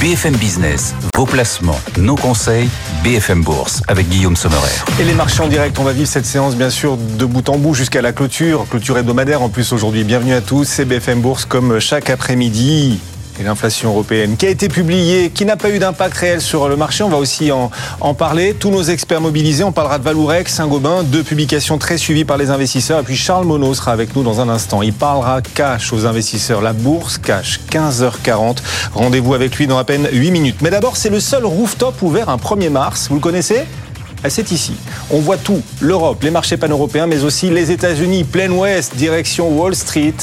BFM Business, vos placements, nos conseils, BFM Bourse avec Guillaume Sommerer. Et les marchés en direct, on va vivre cette séance bien sûr de bout en bout jusqu'à la clôture, clôture hebdomadaire en plus aujourd'hui. Bienvenue à tous, c'est BFM Bourse comme chaque après-midi et l'inflation européenne qui a été publiée, qui n'a pas eu d'impact réel sur le marché. On va aussi en, parler. Tous nos experts mobilisés, on parlera de Valourec, Saint-Gobain, deux publications très suivies par les investisseurs. Et puis Charles Monod sera avec nous dans un instant. Il parlera cash aux investisseurs, la bourse cash, 15h40. Rendez-vous avec lui dans à peine 8 minutes. Mais d'abord, c'est le seul rooftop ouvert un 1er mars. Vous le connaissez? Ah, c'est ici. On voit tout, l'Europe, les marchés pan-européens, mais aussi les États-Unis, plein ouest, direction Wall Street,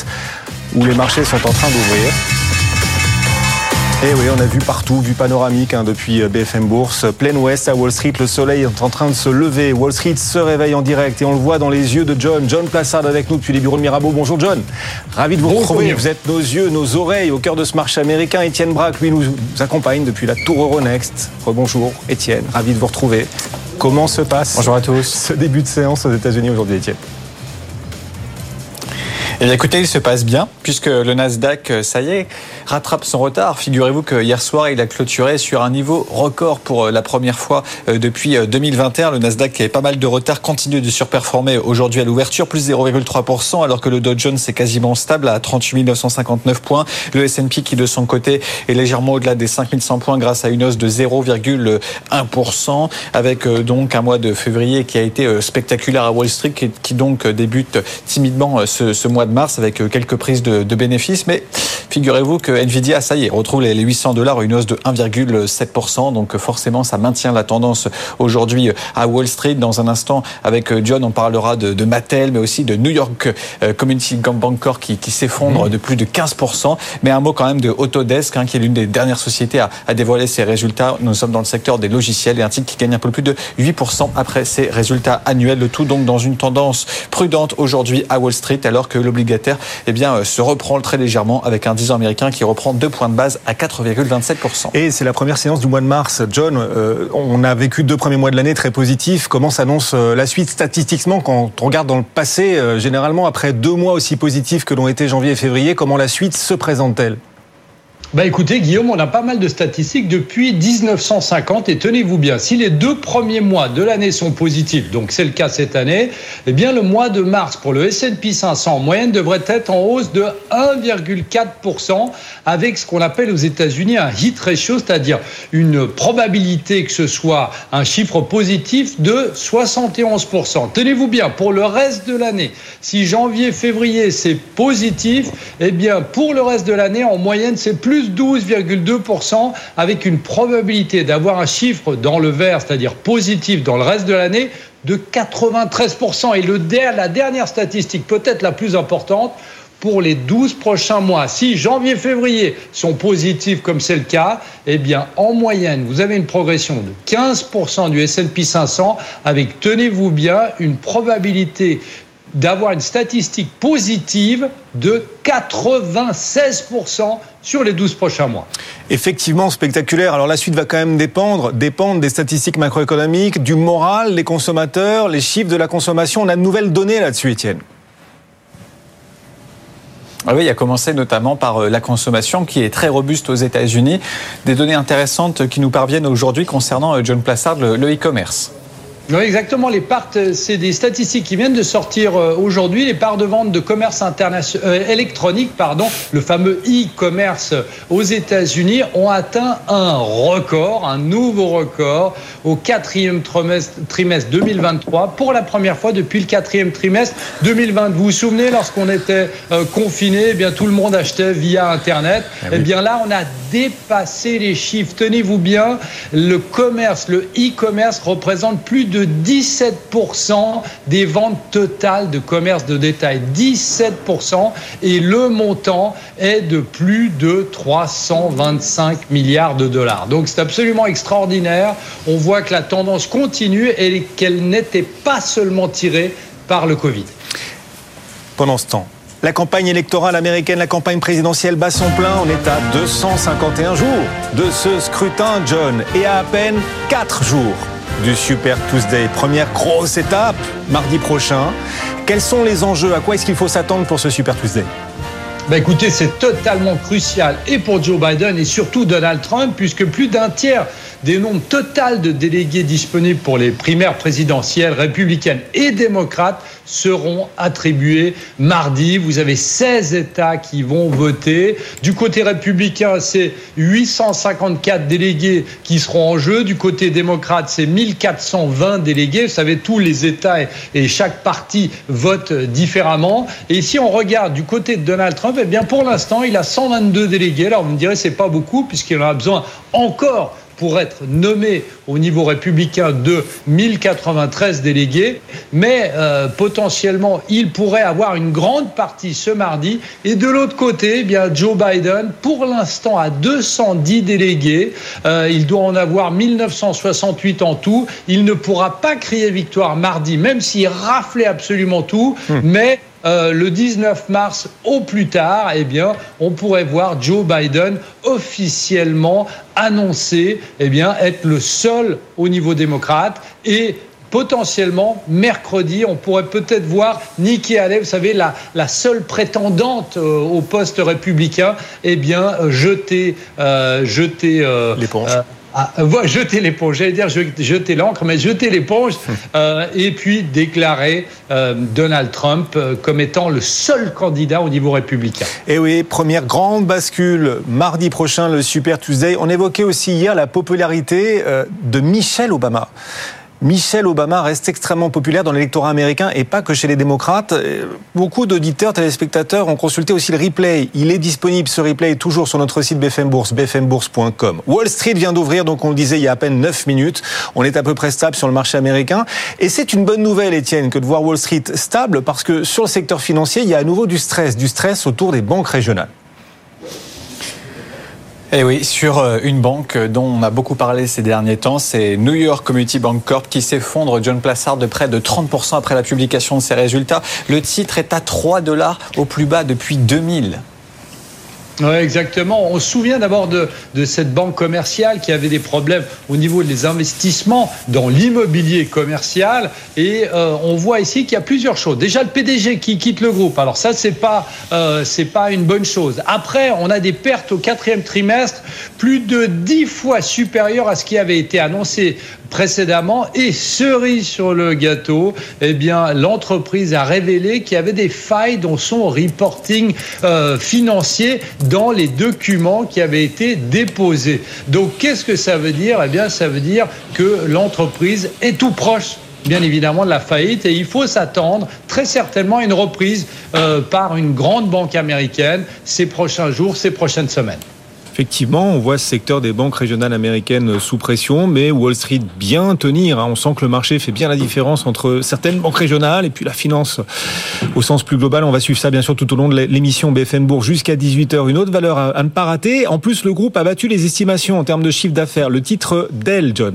où les marchés sont en train d'ouvrir. Et eh oui, on a vu partout, vu panoramique hein, depuis euh, BFM Bourse, plein ouest à Wall Street, le soleil est en train de se lever. Wall Street se réveille en direct et on le voit dans les yeux de John. John Plassard avec nous depuis les bureaux de Mirabeau. Bonjour John. Ravi de vous retrouver. Vous êtes nos yeux, nos oreilles au cœur de ce marché américain. Étienne Braque, lui, nous accompagne depuis la Tour Euronext. Bonjour Étienne, ravi de vous retrouver. Comment se passe Bonjour à tous. ce début de séance aux États-Unis aujourd'hui, Étienne? Eh écoutez, il se passe bien, puisque le Nasdaq, euh, ça y est, rattrape son retard. Figurez-vous que hier soir, il a clôturé sur un niveau record pour euh, la première fois euh, depuis 2021. Le Nasdaq, qui avait pas mal de retard, continue de surperformer aujourd'hui à l'ouverture, plus 0,3%, alors que le Dow Jones est quasiment stable à 38 959 points. Le S&P, qui de son côté est légèrement au-delà des 5100 points grâce à une hausse de 0,1%, avec donc un mois de février qui a été spectaculaire à Wall Street, qui donc débute timidement ce, ce mois de mars avec euh, quelques prises de, bénéfices. Mais figurez-vous que Nvidia, ça y est, retrouve les 800 dollars, une hausse de 1,7%. Donc euh, forcément, ça maintient la tendance aujourd'hui euh, à Wall Street. Dans un instant, avec John, on parlera de, Mattel, mais aussi de New York Community Bank Corp qui, qui s'effondre mmh. de plus de 15%. Mais un mot quand même de Autodesk, hein, qui est l'une des dernières sociétés à, à dévoiler ses résultats. Nous sommes dans le secteur des logiciels et un titre qui gagne un peu plus de 8% après ses résultats annuels. Le tout donc dans une tendance prudente aujourd'hui à Wall Street, alors que obligataire eh bien, euh, se reprend très légèrement avec un 10 ans américain qui reprend deux points de base à 4,27%. Et c'est la première séance du mois de mars. John, euh, on a vécu deux premiers mois de l'année très positifs. Comment s'annonce euh, la suite statistiquement quand on regarde dans le passé, généralement après deux mois aussi positifs que l'ont été janvier et février, comment la suite se présente-t-elle? Bah écoutez, Guillaume, on a pas mal de statistiques depuis 1950 et tenez-vous bien, si les deux premiers mois de l'année sont positifs, donc c'est le cas cette année, eh bien le mois de mars pour le S&P 500 en moyenne devrait être en hausse de 1,4% avec ce qu'on appelle aux États-Unis un hit ratio, c'est-à-dire une probabilité que ce soit un chiffre positif de 71%. Tenez-vous bien, pour le reste de l'année, si janvier, février c'est positif, eh bien pour le reste de l'année en moyenne c'est plus 12,2% avec une probabilité d'avoir un chiffre dans le vert, c'est-à-dire positif dans le reste de l'année, de 93%. Et la dernière statistique, peut-être la plus importante, pour les 12 prochains mois. Si janvier, février sont positifs comme c'est le cas, eh bien, en moyenne, vous avez une progression de 15% du S&P 500 avec, tenez-vous bien, une probabilité d'avoir une statistique positive de 96% sur les 12 prochains mois. Effectivement, spectaculaire. Alors la suite va quand même dépendre, dépendre des statistiques macroéconomiques, du moral, les consommateurs, les chiffres de la consommation. On a de nouvelles données là-dessus, Étienne. Ah oui, il a commencé notamment par euh, la consommation qui est très robuste aux États-Unis. Des données intéressantes qui nous parviennent aujourd'hui concernant euh, John Plassard, le e-commerce. Oui, exactement. Les parts, euh, c'est des statistiques qui viennent de sortir euh, aujourd'hui. Les parts de vente de commerce international, euh, électronique, pardon, le fameux e-commerce aux États-Unis, ont atteint un record, un nouveau record au quatrième trimestre, trimestre 2023 pour la première fois depuis le quatrième trimestre 2020. Vous vous souvenez, lorsqu'on était confiné, eh bien tout le monde achetait via Internet. Ah eh bien là, on a dépassé les chiffres. Tenez-vous bien, le commerce, le e-commerce représente plus de 17% des ventes totales de commerce de détail. 17% et le montant est de plus de 325 milliards de dollars. Donc c'est absolument extraordinaire. On voit que la tendance continue et qu'elle n'était pas seulement tirée par le Covid. Pendant ce temps, la campagne électorale américaine, la campagne présidentielle bat son plein. On est à 251 jours de ce scrutin, John, et à à peine 4 jours du Super Tuesday. Première grosse étape, mardi prochain. Quels sont les enjeux? À quoi est-ce qu'il faut s'attendre pour ce Super Tuesday? Bah écoutez, c'est totalement crucial et pour Joe Biden et surtout Donald Trump, puisque plus d'un tiers des nombres total de délégués disponibles pour les primaires présidentielles républicaines et démocrates seront attribués mardi. Vous avez 16 États qui vont voter. Du côté républicain, c'est 854 délégués qui seront en jeu. Du côté démocrate, c'est 1420 délégués. Vous savez, tous les États et chaque parti vote différemment. Et si on regarde du côté de Donald Trump, eh bien, pour l'instant, il a 122 délégués. Alors, vous me direz, c'est pas beaucoup puisqu'il en a besoin encore pour être nommé au niveau républicain de 1093 délégués, mais euh, potentiellement il pourrait avoir une grande partie ce mardi. Et de l'autre côté, eh bien Joe Biden, pour l'instant à 210 délégués, euh, il doit en avoir 1968 en tout. Il ne pourra pas crier victoire mardi, même s'il raflait absolument tout, hmm. mais euh, le 19 mars au plus tard, eh bien, on pourrait voir Joe Biden officiellement annoncer eh bien, être le seul au niveau démocrate et potentiellement, mercredi, on pourrait peut-être voir Nikki Haley, vous savez, la, la seule prétendante euh, au poste républicain, eh bien, jeter, euh, jeter l'éponge. Ah, jeter l'éponge, j'allais dire jeter l'encre, mais jeter l'éponge, euh, et puis déclarer euh, Donald Trump euh, comme étant le seul candidat au niveau républicain. Et oui, première grande bascule mardi prochain, le Super Tuesday. On évoquait aussi hier la popularité de Michelle Obama. Michelle Obama reste extrêmement populaire dans l'électorat américain et pas que chez les démocrates. Beaucoup d'auditeurs, téléspectateurs ont consulté aussi le replay. Il est disponible, ce replay, toujours sur notre site BFM Bourse, bfmbourse.com. Wall Street vient d'ouvrir, donc on le disait il y a à peine 9 minutes. On est à peu près stable sur le marché américain. Et c'est une bonne nouvelle, Étienne, que de voir Wall Street stable parce que sur le secteur financier, il y a à nouveau du stress, du stress autour des banques régionales. Eh oui, sur euh, une banque dont on a beaucoup parlé ces derniers temps, c'est New York Community Bank Corp qui s'effondre, John Plassard, de près de 30% après la publication de ses résultats. Le titre est à 3 dollars au plus bas depuis 2000. Oui, exactement. On se souvient d'abord de, de, cette banque commerciale qui avait des problèmes au niveau des investissements dans l'immobilier commercial. Et euh, on voit ici qu'il y a plusieurs choses. Déjà, le PDG qui quitte le groupe. Alors ça, c'est pas euh, pas une bonne chose. Après, on a des pertes au quatrième trimestre, plus de dix fois supérieures à ce qui avait été annoncé précédemment. Et cerise sur le gâteau, eh bien, l'entreprise a révélé qu'il y avait des failles dans son reporting euh, financier dans les documents qui avaient été déposés. Donc, qu'est-ce que ça veut dire? Eh bien, ça veut dire que l'entreprise est tout proche bien évidemment de la faillite et il faut s'attendre très certainement à une reprise euh, par une grande banque américaine ces prochains jours, ces prochaines semaines. Effectivement, on voit ce secteur des banques régionales américaines sous pression, mais Wall Street bien tenir. Hein. On sent que le marché fait bien la différence entre certaines banques régionales et puis la finance au sens plus global. On va suivre ça bien sûr tout au long de l'émission BFM Bourg jusqu'à 18h. Une autre valeur à ne pas rater. En plus, le groupe a battu les estimations en termes de chiffre d'affaires. Le titre Dell, John.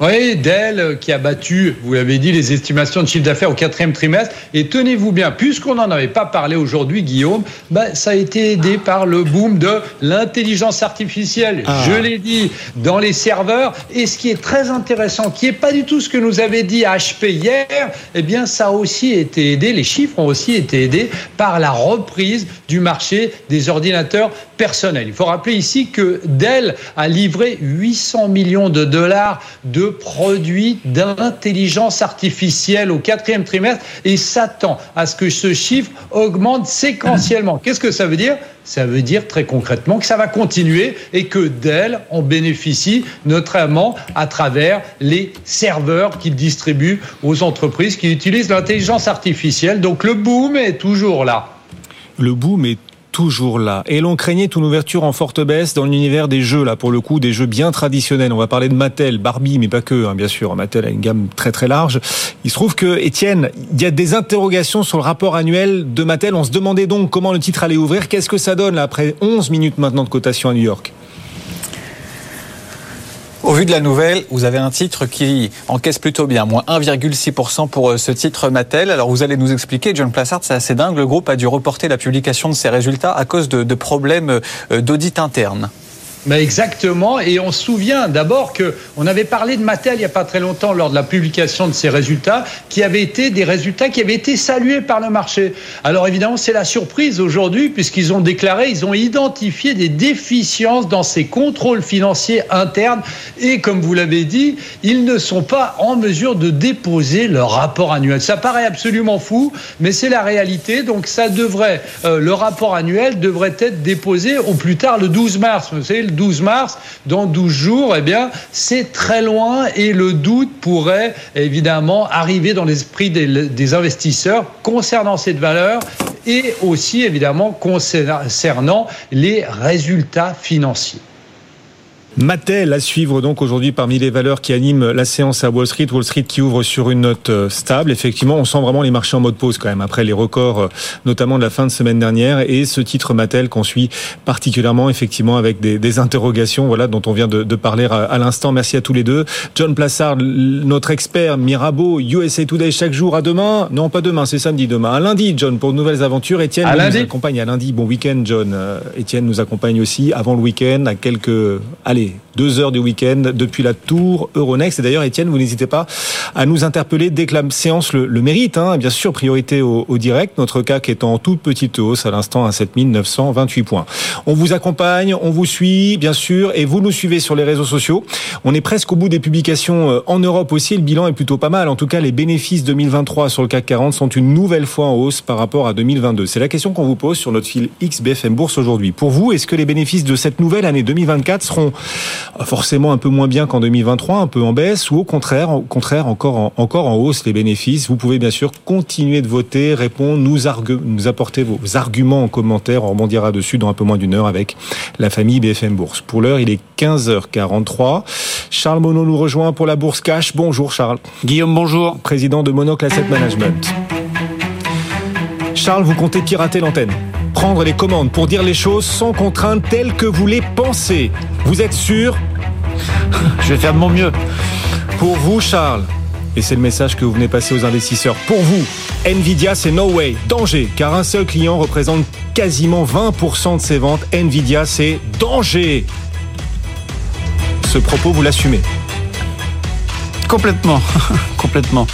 Oui, Dell euh, qui a battu, vous l'avez dit, les estimations de chiffre d'affaires au quatrième trimestre. Et tenez-vous bien, puisqu'on n'en avait pas parlé aujourd'hui, Guillaume, ben, ça a été aidé par le boom de l'intelligence artificielle. Ah. Je l'ai dit, dans les serveurs. Et ce qui est très intéressant, qui n'est pas du tout ce que nous avait dit HP hier, eh bien, ça a aussi été aidé, les chiffres ont aussi été aidés par la reprise du marché des ordinateurs personnels. Il faut rappeler ici que Dell a livré 800 millions de dollars de produits d'intelligence artificielle au quatrième trimestre et s'attend à ce que ce chiffre augmente séquentiellement. Qu'est-ce que ça veut dire? Ça veut dire très concrètement que ça va continuer et que Dell en bénéficie notamment à travers les serveurs qu'il distribue aux entreprises qui utilisent l'intelligence artificielle. Donc le boom est toujours là. Le boom est toujours là. Et l'on craignait une ouverture en forte baisse dans l'univers des jeux, là, pour le coup, des jeux bien traditionnels. On va parler de Mattel, Barbie, mais pas que, hein, bien sûr. Mattel a une gamme très très large. Il se trouve que, Étienne, il y a des interrogations sur le rapport annuel de Mattel. On se demandait donc comment le titre allait ouvrir. Qu'est-ce que ça donne, là, après 11 minutes maintenant de cotation à New York? Au vu de la nouvelle, vous avez un titre qui encaisse plutôt bien, moins 1,6% pour euh, ce titre Mattel. Alors vous allez nous expliquer, John Plassard, c'est assez dingue, le groupe a dû reporter la publication de ses résultats à cause de, problèmes euh, d'audit interne. Mais exactement, et on se souvient d'abord que on avait parlé de Mattel il n'y a pas très longtemps lors de la publication de ces résultats, qui avaient été des résultats qui avaient été salués par le marché. Alors évidemment, c'est la surprise aujourd'hui puisqu'ils ont déclaré, ils ont identifié des déficiences dans ces contrôles financiers internes et comme vous l'avez dit, ils ne sont pas en mesure de déposer leur rapport annuel. Ça paraît absolument fou, mais c'est la réalité. Donc ça devrait, euh, le rapport annuel devrait être déposé au plus tard le 12 mars. Vous savez, le 12 mars, dans 12 jours, eh bien, c'est très loin et le doute pourrait évidemment arriver dans l'esprit des investisseurs concernant cette valeur et aussi évidemment concernant les résultats financiers. Mattel à suivre donc aujourd'hui parmi les valeurs qui animent la séance à Wall Street. Wall Street qui ouvre sur une note euh, stable. Effectivement, on sent vraiment les marchés en mode pause quand même après les records, euh, notamment de la fin de semaine dernière. Et ce titre Mattel qu'on suit particulièrement effectivement avec des, des, interrogations, voilà, dont on vient de, de parler à, à l'instant. Merci à tous les deux. John Plassard, notre expert Mirabeau, USA Today chaque jour. À demain, non pas demain, c'est samedi demain. À lundi, John pour de nouvelles aventures. Etienne à nous lundi. accompagne à lundi. Bon week-end, John. Etienne nous accompagne aussi avant le week-end à quelques, allez deux heures du week-end depuis la tour Euronext. Et d'ailleurs, Étienne, vous n'hésitez pas à nous interpeller dès que la séance le, mérite. Hein. Bien sûr, priorité au, au, direct. Notre CAC est en toute petite hausse à l'instant à 7928 points. On vous accompagne, on vous suit, bien sûr, et vous nous suivez sur les réseaux sociaux. On est presque au bout des publications euh, en Europe aussi. Le bilan est plutôt pas mal. En tout cas, les bénéfices 2023 sur le CAC 40 sont une nouvelle fois en hausse par rapport à 2022. C'est la question qu'on vous pose sur notre fil XBFM Bourse aujourd'hui. Pour vous, est-ce que les bénéfices de cette nouvelle année 2024 seront forcément un peu moins bien qu'en 2023, un peu en baisse, ou au contraire, au contraire encore en, encore en hausse les bénéfices. Vous pouvez bien sûr continuer de voter, répondre, nous, nous apporter vos arguments en commentaire. On rebondira dessus dans un peu moins d'une heure avec la famille BFM Bourse. Pour l'heure, il est 15h43. Charles Monod nous rejoint pour la Bourse Cash. Bonjour Charles. Guillaume, bonjour. Président de Monocle Asset Management. Charles, vous comptez pirater l'antenne prendre les commandes pour dire les choses sans contrainte telles que vous les pensez. Vous êtes sûr? Je vais faire de mon mieux. Pour vous, Charles, et c'est le message que vous venez passer aux investisseurs, pour vous, Nvidia, c'est no way, danger, car un seul client représente quasiment 20% de ses ventes. Nvidia, c'est danger. Ce propos, vous l'assumez? Complètement, complètement.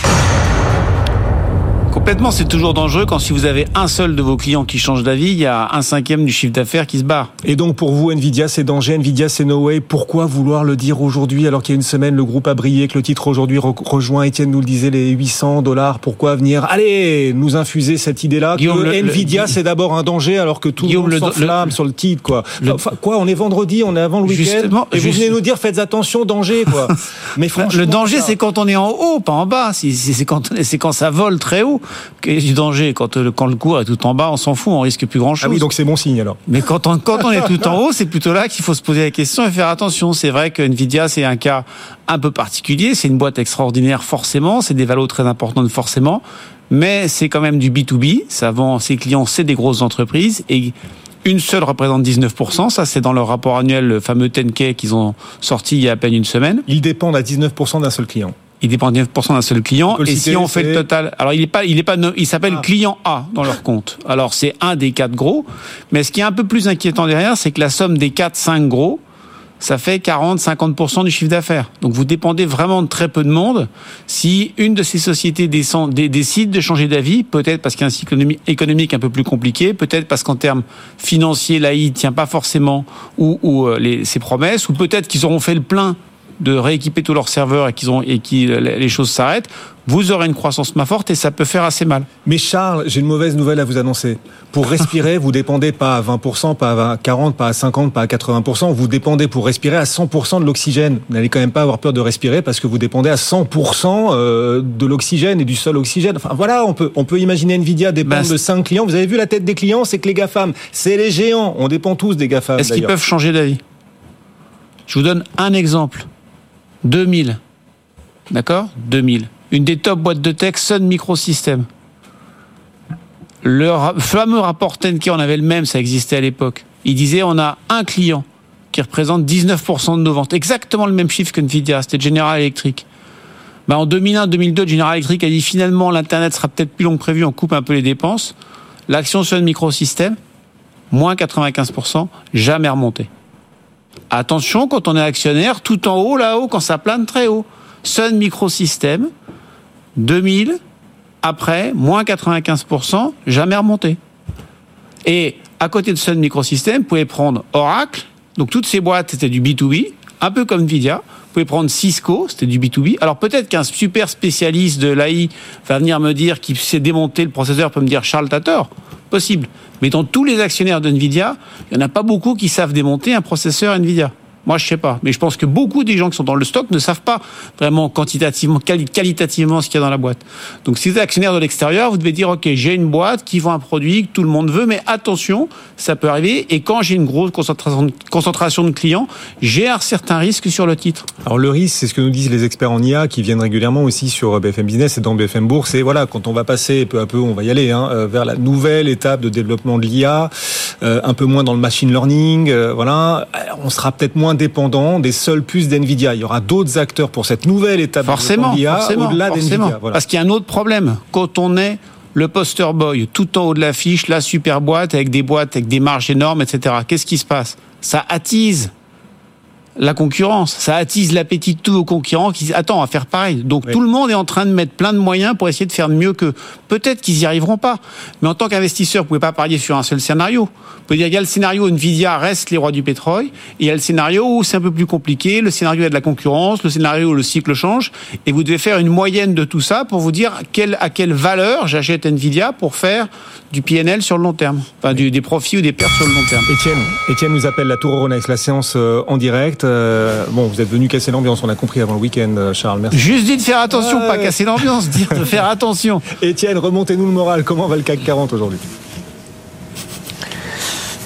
Complètement, c'est toujours dangereux quand si vous avez un seul de vos clients qui change d'avis, il y a un cinquième du chiffre d'affaires qui se barre. Et donc pour vous, Nvidia, c'est danger, Nvidia, c'est no way. Pourquoi vouloir le dire aujourd'hui alors qu'il y a une semaine, le groupe a brillé, que le titre aujourd'hui re rejoint, Étienne nous le disait, les 800 dollars? Pourquoi venir, allez, nous infuser cette idée-là que le, Nvidia, c'est d'abord un danger alors que tout Guillaume, le monde s'enflamme sur le titre, quoi. Le, enfin, quoi, on est vendredi, on est avant le week-end? Et vous venez nous dire, faites attention, danger, quoi. Mais franchement. Le danger, c'est quand on est en haut, pas en bas. C'est quand, quand ça vole très haut du danger. Quand le, quand le cours est tout en bas, on s'en fout, on risque plus grand-chose. Ah oui, donc c'est bon signe alors. Mais quand on, quand on est tout en haut, c'est plutôt là qu'il faut se poser la question et faire attention. C'est vrai que Nvidia, c'est un cas un peu particulier. C'est une boîte extraordinaire, forcément. C'est des valeurs très importantes, forcément. Mais c'est quand même du B2B. Ça vend, ses clients, c'est des grosses entreprises. Et une seule représente 19%. Ça, c'est dans leur rapport annuel, le fameux 10K qu'ils ont sorti il y a à peine une semaine. Ils dépendent à 19% d'un seul client il dépend 9% d'un seul client. Et si on fait le total, alors il est pas, il est pas, il s'appelle ah. client A dans leur compte. Alors c'est un des quatre gros. Mais ce qui est un peu plus inquiétant derrière, c'est que la somme des quatre, cinq gros, ça fait 40-50% du chiffre d'affaires. Donc vous dépendez vraiment de très peu de monde. Si une de ces sociétés décide de changer d'avis, peut-être parce qu'il y a un cycle économique un peu plus compliqué, peut-être parce qu'en termes financiers, l'AI tient pas forcément ou, ou les, ses promesses, ou peut-être qu'ils auront fait le plein de rééquiper tous leurs serveurs et qu'ils ont et qui les choses s'arrêtent, vous aurez une croissance moins forte et ça peut faire assez mal. Mais Charles, j'ai une mauvaise nouvelle à vous annoncer. Pour respirer, vous dépendez pas à 20%, pas à 40, pas à 50, pas à 80%. Vous dépendez pour respirer à 100% de l'oxygène. Vous n'allez quand même pas avoir peur de respirer parce que vous dépendez à 100% de l'oxygène et du seul oxygène. Enfin voilà, on peut on peut imaginer Nvidia dépendre de 5 clients. Vous avez vu la tête des clients, c'est que les GAFAM, c'est les géants. On dépend tous des GAFAM. Est-ce qu'ils peuvent changer d'avis? Je vous donne un exemple. 2000. D'accord? 2000. Une des top boîtes de tech, Sun Microsystems. Le fameux rapport Tenke, on avait le même, ça existait à l'époque. Il disait on a un client qui représente 19% de nos ventes. Exactement le même chiffre que Nvidia, c'était General Electric. Ben, en 2001-2002, General Electric a dit finalement l'Internet sera peut-être plus long que prévu, on coupe un peu les dépenses. L'action Sun Microsystems, moins 95%, jamais remontée. Attention quand on est actionnaire, tout en haut, là-haut, quand ça plane très haut. Sun Microsystem, 2000, après, moins 95%, jamais remonté. Et à côté de Sun Microsystem, vous pouvez prendre Oracle, donc toutes ces boîtes, c'était du B2B, un peu comme Nvidia. Pouvez prendre Cisco, c'était du B2B. Alors peut-être qu'un super spécialiste de l'AI va venir me dire qu'il sait démonter le processeur, peut me dire Charles Tator. Possible. Mais dans tous les actionnaires de Nvidia, il n'y en a pas beaucoup qui savent démonter un processeur Nvidia. Moi, je sais pas. Mais je pense que beaucoup des gens qui sont dans le stock ne savent pas vraiment quantitativement, qualitativement ce qu'il y a dans la boîte. Donc, si vous êtes actionnaire de l'extérieur, vous devez dire, OK, j'ai une boîte qui vend un produit que tout le monde veut, mais attention, ça peut arriver. Et quand j'ai une grosse concentration, de clients, j'ai un certain risque sur le titre. Alors, le risque, c'est ce que nous disent les experts en IA qui viennent régulièrement aussi sur BFM Business et dans BFM Bourse. Et voilà, quand on va passer peu à peu, on va y aller, hein, euh, vers la nouvelle étape de développement de l'IA, euh, un peu moins dans le machine learning, euh, voilà, on sera peut-être moins dépendant des seules puces d'NVIDIA. Il y aura d'autres acteurs pour cette nouvelle étape forcément, de forcément, au-delà d'NVIDIA. Parce qu'il y a un autre problème. Quand on est le poster boy tout en haut de l'affiche, la super boîte avec des boîtes avec des marges énormes, etc. Qu'est-ce qui se passe? Ça attise la concurrence. Ça attise l'appétit de tous vos concurrents qui disent attends, on va faire pareil. Donc tout le monde est en train de mettre plein de moyens pour essayer de faire mieux que. Peut-être qu'ils y arriveront pas. Mais en tant qu'investisseur, vous pouvez pas parier sur un seul scénario. Vous pouvez dire il y a le scénario Nvidia reste les rois du pétrole. Et il y a le scénario où c'est un peu plus compliqué. Le scénario il y a de la concurrence. Le scénario où le cycle change. Et vous devez faire une moyenne de tout ça pour vous dire quelle, à quelle valeur j'achète Nvidia pour faire du PNL sur le long terme. Enfin, du, des profits ou des pertes sur le long terme. Étienne, Étienne nous appelle la Tour Euronext, la séance euh, en direct. Euh, bon, vous êtes venu casser l'ambiance, on a compris avant le week-end, euh, Charles. Merci. Juste dit de faire attention, pas casser l'ambiance, dire de faire attention. Étienne, remontez-nous le moral. Comment va le CAC 40 aujourd'hui?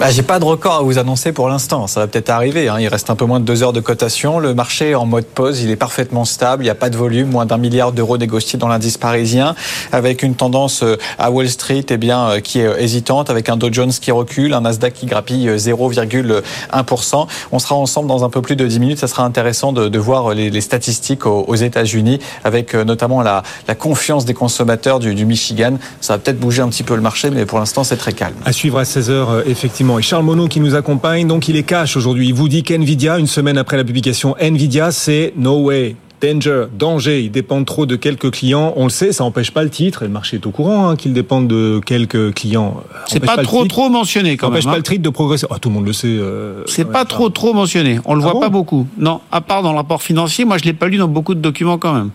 Bah, J'ai pas de record à vous annoncer pour l'instant. Ça va peut-être arriver. Hein. Il reste un peu moins de deux heures de cotation. Le marché en mode pause. Il est parfaitement stable. Il n'y a pas de volume. Moins d'un milliard d'euros négociés dans l'indice parisien. Avec une tendance euh, à Wall Street eh bien, euh, qui est hésitante. Avec un Dow Jones qui recule. Un Nasdaq qui grappille 0,1%. Euh, On sera ensemble dans un peu plus de 10 minutes. Ça sera intéressant de, de voir les, les, statistiques aux, aux États-Unis. Avec notamment la, la, confiance des consommateurs du, du Michigan. Ça va peut-être bouger un petit peu le marché. Mais pour l'instant, c'est très calme. À suivre à 16h, effectivement. Et Charles Monod qui nous accompagne, donc il est cash aujourd'hui. Il vous dit qu'NVIDIA, une semaine après la publication, NVIDIA, c'est no way. Danger, danger, ils dépendent trop de quelques clients. On le sait, ça n'empêche pas le titre, et le marché est au courant hein, qu'ils dépendent de quelques clients. C'est pas, pas, trop trop mentionné quand même. N'empêche pas hein. le titre de progresser. Oh, tout le monde le sait. Euh, c'est pas trop trop mentionné. On le ah voit bon pas beaucoup. Non, à part dans le rapport financier, moi je l'ai pas lu dans beaucoup de documents quand même.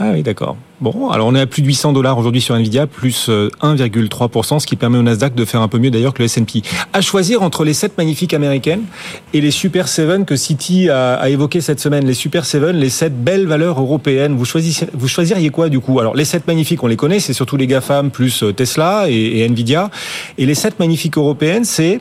Ah oui, d'accord. Bon, alors on est à plus de 800 dollars aujourd'hui sur Nvidia, plus 1,3%, ce qui permet au Nasdaq de faire un peu mieux d'ailleurs que le S&P. À choisir entre les 7 magnifiques américaines et les Super 7 que City a, a évoqué cette semaine. Les Super 7, les 7 belles valeurs européennes. Vous, vous choisiriez quoi du coup? Alors les 7 magnifiques, on les connaît, c'est surtout les GAFAM plus Tesla et, et Nvidia. Et les 7 magnifiques européennes, c'est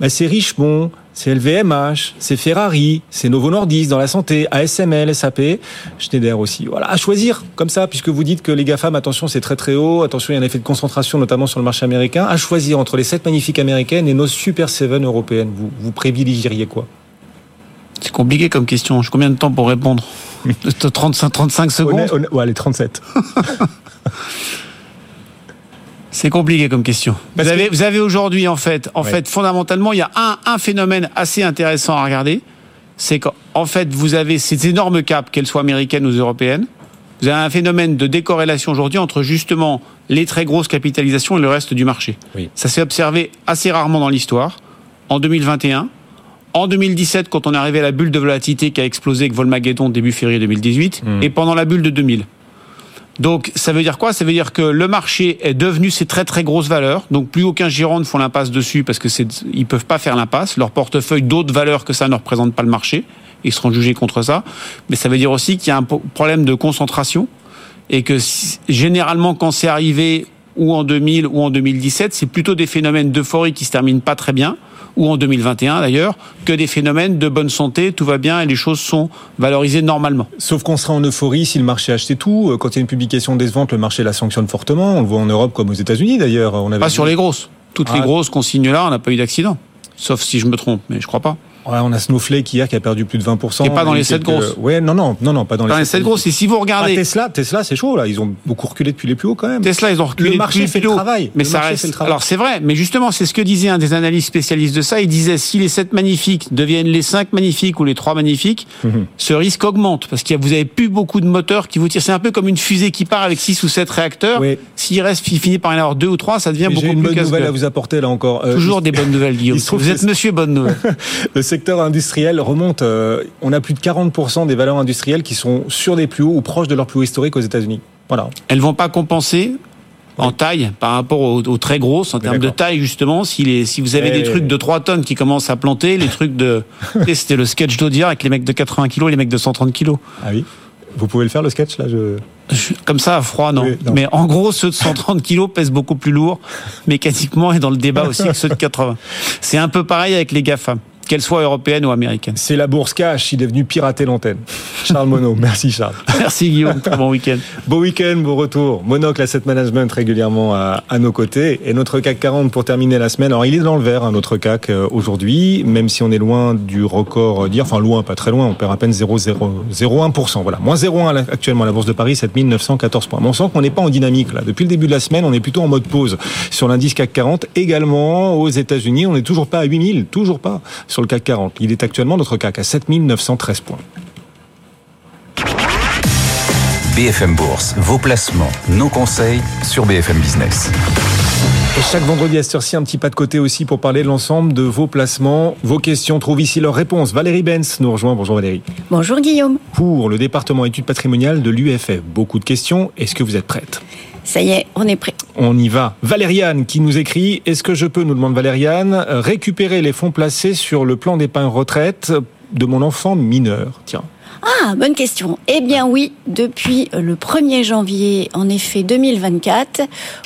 bah, c'est Richemont, c'est LVMH, c'est Ferrari, c'est Novo Nordisk dans la santé, ASML, SAP, Schneider aussi. Voilà, à choisir comme ça, puisque vous dites que les GAFAM, attention, c'est très très haut, attention, il y a un effet de concentration, notamment sur le marché américain, à choisir entre les 7 magnifiques américaines et nos Super 7 européennes. Vous, vous privilégieriez quoi? C'est compliqué comme question. J'ai combien de temps pour répondre? 35, 35 secondes? Ouais, allez, 37. C'est compliqué comme question. vous avez, vous avez aujourd'hui, en fait, en ouais. fait, fondamentalement, il y a un, un phénomène assez intéressant à regarder. C'est qu'en fait, vous avez ces énormes caps, qu'elles soient américaines ou européennes. Vous avez un phénomène de décorrélation aujourd'hui entre justement les très grosses capitalisations et le reste du marché. Oui. Ça s'est observé assez rarement dans l'histoire. En 2021, en 2017, quand on est arrivé à la bulle de volatilité qui a explosé avec Volmageddon début février 2018, mmh. et pendant la bulle de 2000. Donc ça veut dire quoi? Ça veut dire que le marché est devenu ces très très grosses valeurs. Donc plus aucun gérant ne font l'impasse dessus parce que c'est ils peuvent pas faire l'impasse. Leur portefeuille d'autres valeurs que ça ne représente pas le marché. Ils seront jugés contre ça. Mais ça veut dire aussi qu'il y a un problème de concentration et que généralement quand c'est arrivé ou en 2000 ou en 2017, c'est plutôt des phénomènes d'euphorie qui se terminent pas très bien ou en 2021 d'ailleurs, que des phénomènes de bonne santé, tout va bien et les choses sont valorisées normalement. Sauf qu'on sera en euphorie si le marché achetait tout. Quand il y a une publication décevante, le marché la sanctionne fortement. On le voit en Europe comme aux États-Unis d'ailleurs. Pas sur les grosses. Toutes ah. les grosses qu'on signe là, on n'a pas eu d'accident. Sauf si je me trompe, mais je crois pas. Ouais, on a Snowflake hier qui a perdu plus de 20%. Et pas dans les 7 grosses. Ouais, non, non, non, non, pas dans, dans les 7 grosses. Et si vous regardez. Ah, Tesla, Tesla, c'est chaud, là. Ils ont beaucoup reculé depuis les plus hauts, quand même. Tesla, ils ont reculé le marché fait le travail. Mais le ça reste. Alors, c'est vrai. Mais justement, c'est ce que disait un des analystes spécialistes de ça. Il disait, si les 7 magnifiques deviennent les 5 magnifiques ou les 3 magnifiques, Mhm. ce risque augmente. Parce que vous avez plus beaucoup de moteurs qui vous tirent. C'est un peu comme une fusée qui part avec 6 ou 7 réacteurs. Oui. S'il reste, il finit par y en avoir 2 ou 3, ça devient Mais beaucoup une plus bonne nouvelle à vous apporter, là encore. Euh, Toujours des bonnes nouvelles, Guillaume. Vous êtes monsieur bonne nouvelle. Le secteur industriel remonte. euh, on a plus de 40% des valeurs industrielles qui sont sur des plus hauts ou proches de leur plus haut historique aux États-Unis. Voilà. elles vont pas compenser en taille par rapport aux, aux très grosses en termes de taille justement si les si vous avez Eh. des trucs de 3 tonnes qui commencent à planter les trucs de c'était le sketch d'Audiard avec les mecs de 80 kilos et les mecs de 130 kilos Ah oui. Vous pouvez le faire le sketch là je... Comme ça à froid non. Oui, non. mais en gros ceux de 130 kilos pèsent beaucoup plus lourd mécaniquement et dans le débat aussi que ceux de 80 c'est un peu pareil avec les GAFA qu'elles soient européennes ou américaines C'est la bourse cash, il est venu pirater l'antenne. Charles Monod, merci Charles. merci Guillaume très bon week-end Beau week-end, beau retour. Monocle Asset Management régulièrement à, à nos côtés. Et notre CAC 40 pour terminer la semaine. Alors il est dans le vert, hein, notre CAC euh, aujourd'hui, même si on est loin du record d'hier. Enfin loin, pas très loin, on perd à peine 0,01%. Voilà, moins 0,1 là, actuellement à la Bourse de Paris, 7914 points. Mais on sent qu'on n'est pas en dynamique là. Depuis le début de la semaine, on est plutôt en mode pause sur l'indice CAC 40. Également aux États-Unis, on n'est toujours pas à 8000, toujours pas sur le CAC 40. Il est actuellement notre CAC à 7913 points. BFM Bourse, vos placements, nos conseils sur BFM Business. Et chaque vendredi à cette heure-ci, un petit pas de côté aussi pour parler de l'ensemble de vos placements. Vos questions trouvent ici leurs réponses. Valérie Benz nous rejoint. Bonjour Valérie. Bonjour Guillaume. Pour le département études patrimoniales de l'UFF, beaucoup de questions. Est-ce que vous êtes prête? Ça y est, on est prêt. On y va. Valériane qui nous écrit Est-ce que je peux, nous demande Valériane, récupérer les fonds placés sur le plan d'épargne retraite de mon enfant mineur? Tiens. Ah, bonne question. Eh bien oui, depuis le 1er janvier, en effet 2024,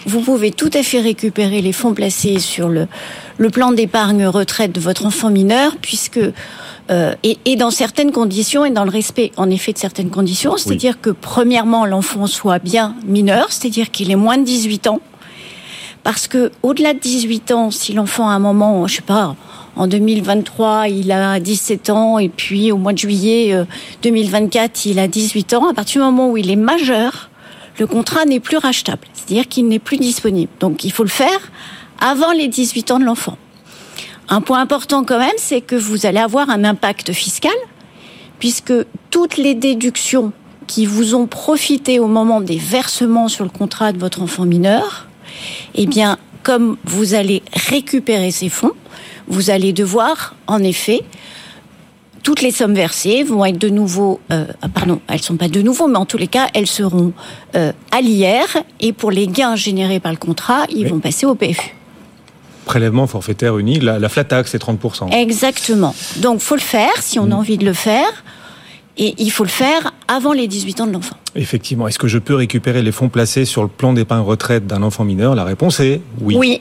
vous pouvez tout à fait récupérer les fonds placés sur le, le plan d'épargne retraite de votre enfant mineur, puisque euh, et, et dans certaines conditions et dans le respect en effet de certaines conditions, c'est-à-dire que premièrement l'enfant soit bien mineur, c'est-à-dire qu'il ait moins de 18 ans, parce que au-delà de 18 ans, si l'enfant à un moment, je sais pas, en 2023, il a 17 ans et puis au mois de juillet euh, 2024, il a 18 ans, à partir du moment où il est majeur, le contrat n'est plus rachetable, c'est-à-dire qu'il n'est plus disponible. Donc il faut le faire avant les 18 ans de l'enfant. Un point important quand même, c'est que vous allez avoir un impact fiscal, puisque toutes les déductions qui vous ont profité au moment des versements sur le contrat de votre enfant mineur, eh bien, comme vous allez récupérer ces fonds, vous allez devoir, en effet, toutes les sommes versées vont être de nouveau, euh, pardon, elles sont pas de nouveau, mais en tous les cas, elles seront euh, à l'IR et pour les gains générés par le contrat, ils Oui. vont passer au PFU. Prélèvement forfaitaire unique, la, la flat tax c'est 30%. Exactement. Donc, faut le faire si on a envie de le faire. Et il faut le faire avant les 18 ans de l'enfant. Effectivement. Est-ce que je peux récupérer les fonds placés sur le plan d'épargne retraite d'un enfant mineur? La réponse est oui. Oui,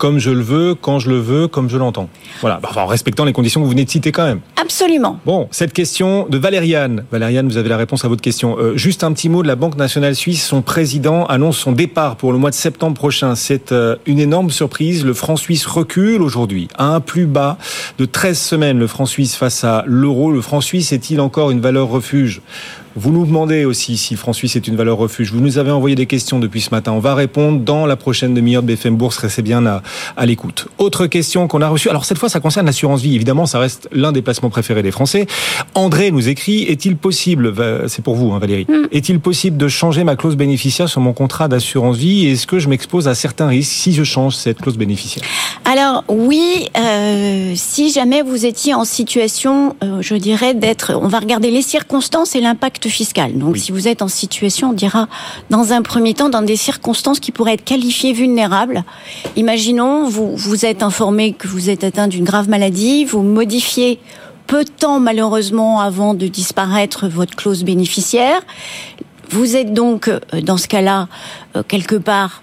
Comme je le veux, quand je le veux, comme je l'entends. Voilà. Bah, enfin, en respectant les conditions que vous venez de citer quand même. absolument. Bon, cette question de Valériane. Valériane, vous avez la réponse à votre question. Euh, juste un petit mot de la Banque nationale suisse. Son président annonce son départ pour le mois de septembre prochain. C'est euh, une énorme surprise. Le franc suisse recule aujourd'hui à un plus bas de 13 semaines. Le franc suisse face à l'euro. Le franc suisse est-il encore une valeur refuge? Vous nous demandez aussi si le franc suisse est une valeur refuge. Vous nous avez envoyé des questions depuis ce matin. On va répondre dans la prochaine demi-heure de BFM Bourse. Restez bien à, à l'écoute. Autre question qu'on a reçue. Alors cette fois, ça concerne l'assurance vie. Évidemment, ça reste l'un des placements préférés des Français. André nous écrit Est-il possible, c'est pour vous, hein, Valérie, est-il possible de changer ma clause bénéficiaire sur mon contrat d'assurance vie? Est-ce que je m'expose à certains risques si je change cette clause bénéficiaire? Alors oui, euh, si jamais vous étiez en situation, euh, je dirais, d'être, on va regarder les circonstances et l'impact Donc Oui. si vous êtes en situation, on dira, dans un premier temps, dans des circonstances qui pourraient être qualifiées vulnérables. Imaginons, vous, vous êtes informé que vous êtes atteint d'une grave maladie, vous modifiez peu de temps malheureusement avant de disparaître votre clause bénéficiaire. Vous êtes donc, euh, dans ce cas-là, euh, quelque part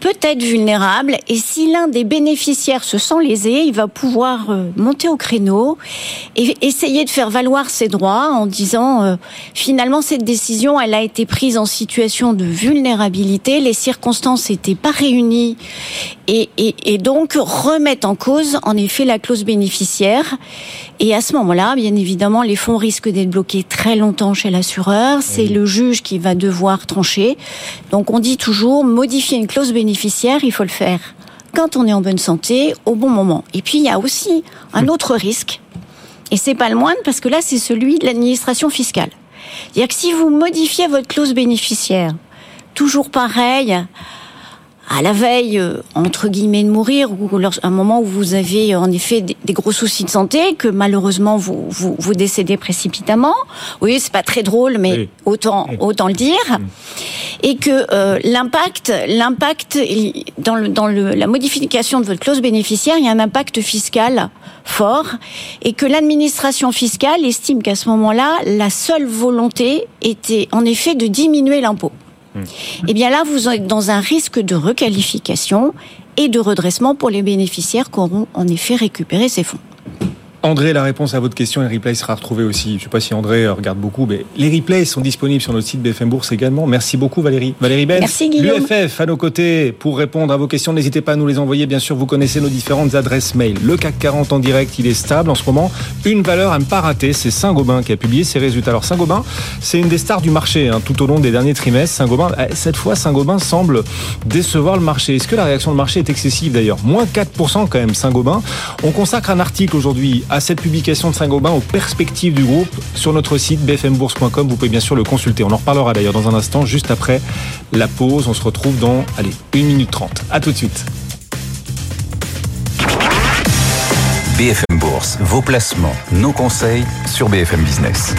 peut être vulnérable. Et si l'un des bénéficiaires se sent lésé, il va pouvoir euh, monter au créneau et essayer de faire valoir ses droits en disant euh, finalement cette décision elle a été prise en situation de vulnérabilité, les circonstances n'étaient pas réunies. Et, et, et donc remettre en cause en effet la clause bénéficiaire. Et à ce moment-là, bien évidemment, les fonds risquent d'être bloqués très longtemps chez l'assureur. C'est le juge qui va devoir trancher. Donc on dit toujours modifier une clause bénéficiaire il faut le faire quand on est en bonne santé, au bon moment. Et puis il y a aussi un autre risque, et c'est pas le moindre parce que là c'est celui de l'administration fiscale. C'est-à-dire que si vous modifiez votre clause bénéficiaire, toujours pareil, à la veille, euh, entre guillemets, de mourir, ou un moment où vous avez en effet des, gros soucis de santé, que malheureusement vous, vous, vous décédez précipitamment. Oui, c'est pas très drôle, mais autant autant le dire. Et que euh, l'impact, l'impact dans, le, dans le, la modification de votre clause bénéficiaire, il y a un impact fiscal fort, et que l'administration fiscale estime qu'à ce moment-là, la seule volonté était en effet de diminuer l'impôt. Eh bien là, vous êtes dans un risque de requalification et de redressement pour les bénéficiaires qui auront en effet récupéré ces fonds. André, la réponse à votre question, les replays sera retrouvée aussi. Je ne sais pas si André regarde beaucoup, mais les replays sont disponibles sur notre site BFM Bourse également. Merci beaucoup Valérie. Valérie Benz, Merci l'UFF à nos côtés pour répondre à vos questions. N'hésitez pas à nous les envoyer. Bien sûr, vous connaissez nos différentes adresses mail. Le CAC 40 en direct, il est stable en ce moment. Une valeur à ne pas rater, c'est Saint-Gobain qui a publié ses résultats. Alors Saint-Gobain, c'est une des stars du marché hein, tout au long des derniers trimestres. Saint-Gobain, eh, cette fois, Saint-Gobain semble décevoir le marché. Est-ce que la réaction du marché est excessive d'ailleurs? Moins 4% quand même Saint-Gobain. On consacre un article aujourd'hui à cette publication Saint-Gobain aux perspectives du groupe sur notre site bfmbourse.com. Vous pouvez bien sûr le consulter. On en reparlera d'ailleurs dans un instant, juste après la pause. On se retrouve dans, allez, 1 minute 30. À tout de suite. BFM Bourse, vos placements, nos conseils sur BFM Business.